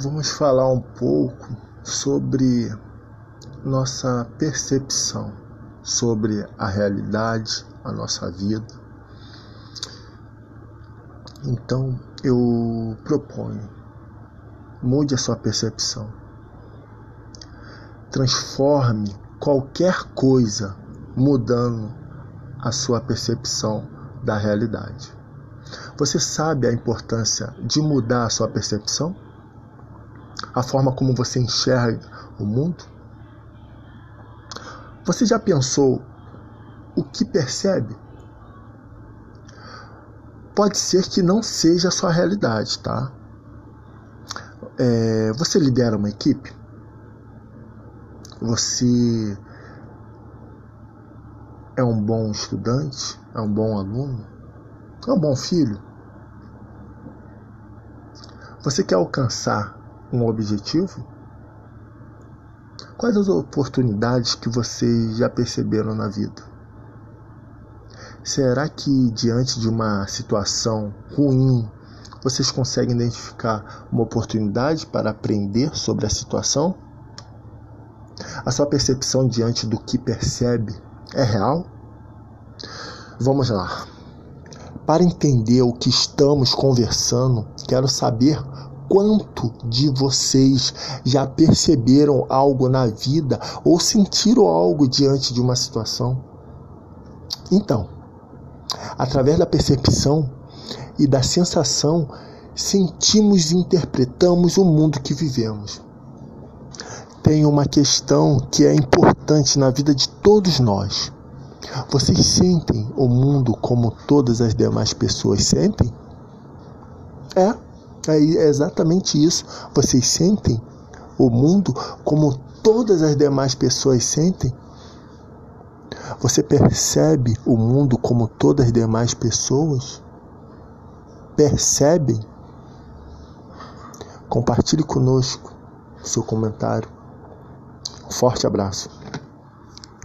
vamos falar um pouco sobre nossa percepção sobre a realidade, a nossa vida. Então eu proponho, mude a sua percepção. Transforme qualquer coisa mudando a sua percepção da realidade. Você sabe a importância de mudar a sua percepção? A forma como você enxerga o mundo? Você já pensou o que percebe? Pode ser que não seja a sua realidade, tá? É, você lidera uma equipe? Você é um bom estudante? É um bom aluno? É um bom filho? Você quer alcançar um objetivo? Quais as oportunidades que vocês já perceberam na vida? Será que diante de uma situação ruim vocês conseguem identificar uma oportunidade para aprender sobre a situação? A sua percepção diante do que percebe é real? Vamos lá. Para entender o que estamos conversando, quero saber quanto de vocês já perceberam algo na vida ou sentiram algo diante de uma situação? Então, através da percepção e da sensação, sentimos e interpretamos o mundo que vivemos. Tem uma questão que é importante na vida de todos nós. Vocês sentem o mundo como todas as demais pessoas sentem? É. É exatamente isso. Vocês sentem o mundo como todas as demais pessoas sentem? Você percebe o mundo como todas as demais pessoas? Percebem? Compartilhe conosco seu comentário. Um forte abraço.